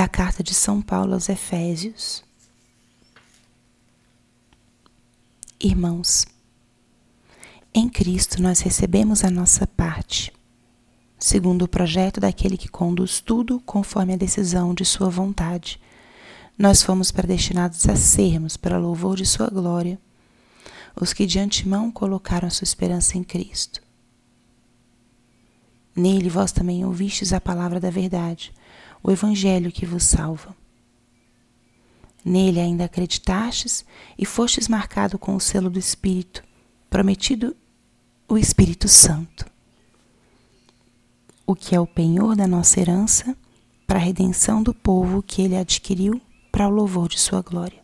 da carta de São Paulo aos Efésios. Irmãos, em Cristo nós recebemos a nossa parte, segundo o projeto daquele que conduz tudo conforme a decisão de Sua vontade. Nós fomos predestinados a sermos, para louvor de Sua glória, os que de antemão colocaram a sua esperança em Cristo. Nele vós também ouvistes a palavra da verdade, o Evangelho que vos salva. Nele ainda acreditastes e fostes marcado com o selo do Espírito, prometido o Espírito Santo, o que é o penhor da nossa herança para a redenção do povo que ele adquiriu para o louvor de sua glória.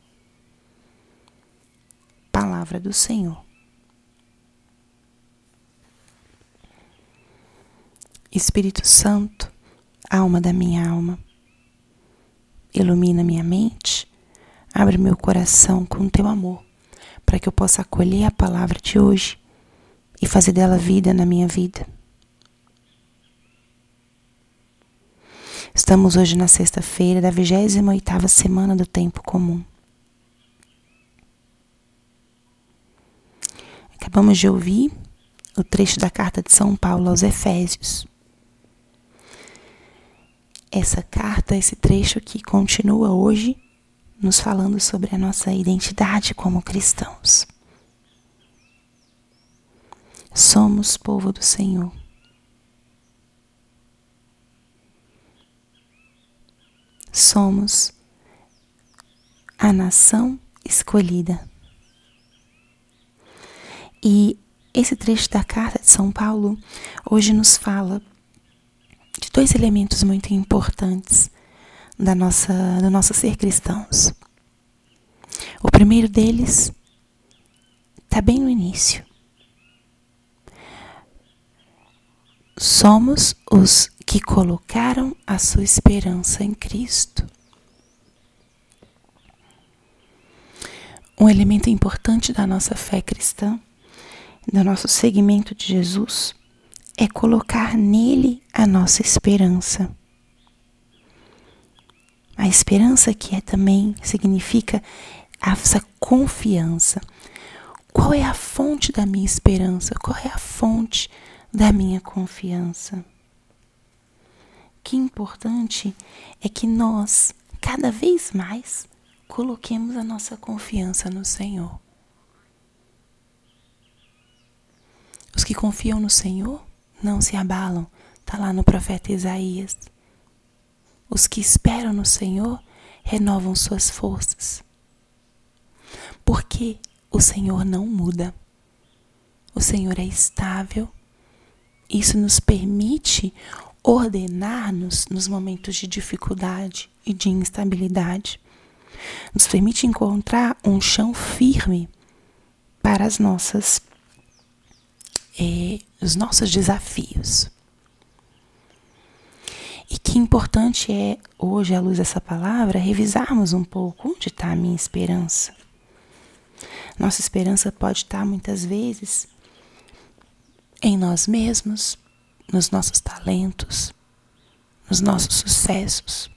Palavra do Senhor. Espírito Santo, alma da minha alma, ilumina minha mente Abre meu coração com teu amor, para que eu possa acolher a palavra de hoje e fazer dela vida na minha vida. Estamos hoje na sexta-feira da 28ª semana do tempo comum. Acabamos de ouvir o trecho da carta de São Paulo aos Efésios. Essa carta, esse trecho que continua hoje nos falando sobre a nossa identidade como cristãos. Somos povo do Senhor. Somos a nação escolhida. E esse trecho da carta de São Paulo hoje nos fala dois elementos muito importantes da nossa, do nosso ser cristãos. O primeiro deles está bem no início. Somos os que colocaram a sua esperança em Cristo. Um elemento importante da nossa fé cristã, do nosso seguimento de Jesus, é colocar nele a nossa esperança. A esperança que é também significa essa confiança. Qual é a fonte da minha esperança? Qual é a fonte da minha confiança? Que importante é que nós, cada vez mais, coloquemos a nossa confiança no Senhor. Os que confiam no Senhor não se abalam. Está lá no profeta Isaías. Os que esperam no Senhor renovam suas forças. Porque o Senhor não muda. O Senhor é estável. Isso nos permite ordenar-nos nos momentos de dificuldade e de instabilidade. Nos permite encontrar um chão firme para as nossas, eh, os nossos desafios. E que importante é, hoje, à luz dessa palavra, revisarmos um pouco onde está a minha esperança. Nossa esperança pode estar, muitas vezes, em nós mesmos, nos nossos talentos, nos nossos sucessos,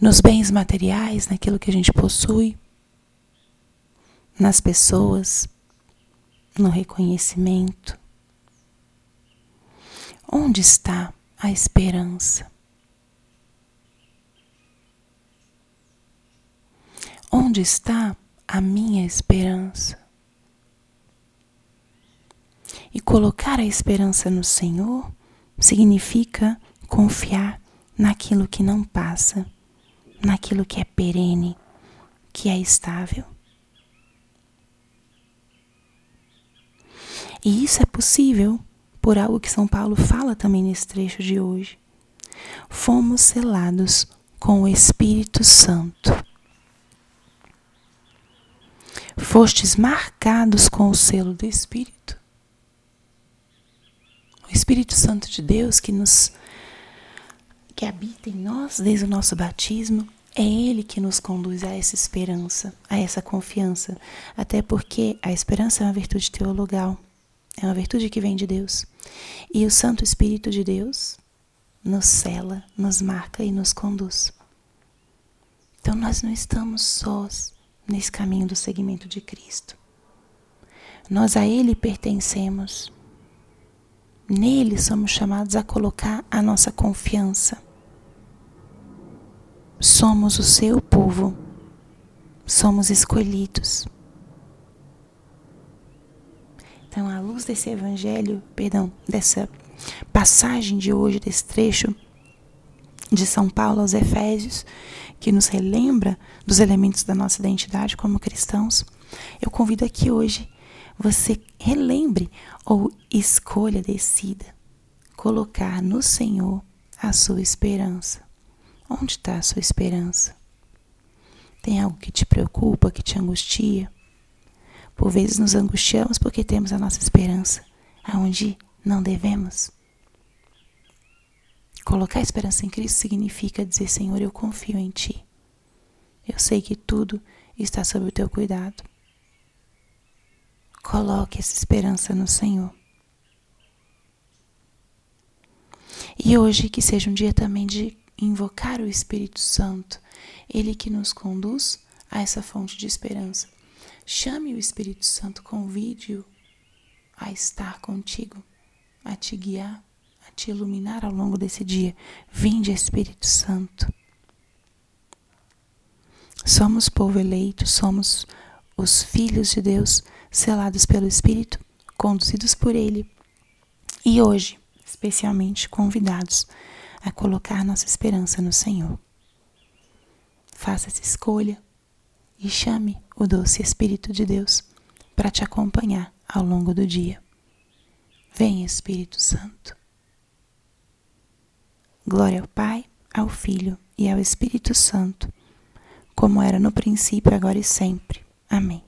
nos bens materiais, naquilo que a gente possui, nas pessoas, no reconhecimento. Onde está a esperança. Onde está a minha esperança? E colocar a esperança no Senhor significa confiar naquilo que não passa, naquilo que é perene, que é estável. E isso é possível por algo que São Paulo fala também nesse trecho de hoje. Fomos selados com o Espírito Santo. Fostes marcados com o selo do Espírito. O Espírito Santo de Deus que nos que habita em nós desde o nosso batismo, é Ele que nos conduz a essa esperança, a essa confiança. Até porque a esperança é uma virtude teologal. É uma virtude que vem de Deus. E o Santo Espírito de Deus nos cela, nos marca e nos conduz. Então nós não estamos sós nesse caminho do seguimento de Cristo. Nós a Ele pertencemos. Nele somos chamados a colocar a nossa confiança. Somos o seu povo. Somos escolhidos. Então, à luz desse evangelho, perdão, dessa passagem de hoje, desse trecho de São Paulo aos Efésios, que nos relembra dos elementos da nossa identidade como cristãos, eu convido aqui hoje você relembre ou escolha, decida colocar no Senhor a sua esperança. Onde está a sua esperança? Tem algo que te preocupa, que te angustia? Por vezes nos angustiamos porque temos a nossa esperança aonde não devemos. Colocar a esperança em Cristo significa dizer: Senhor, eu confio em Ti. Eu sei que tudo está sob o Teu cuidado. Coloque essa esperança no Senhor. E hoje que seja um dia também de invocar o Espírito Santo, ele que nos conduz a essa fonte de esperança. Chame o Espírito Santo, convide-o a estar contigo, a te guiar, a te iluminar ao longo desse dia. Vinde, Espírito Santo. Somos povo eleito, somos os filhos de Deus selados pelo Espírito, conduzidos por Ele, e hoje, especialmente, convidados a colocar nossa esperança no Senhor. Faça essa escolha e chame o doce Espírito de Deus para te acompanhar ao longo do dia. Vem, Espírito Santo. Glória ao Pai, ao Filho e ao Espírito Santo, como era no princípio, agora e sempre. Amém.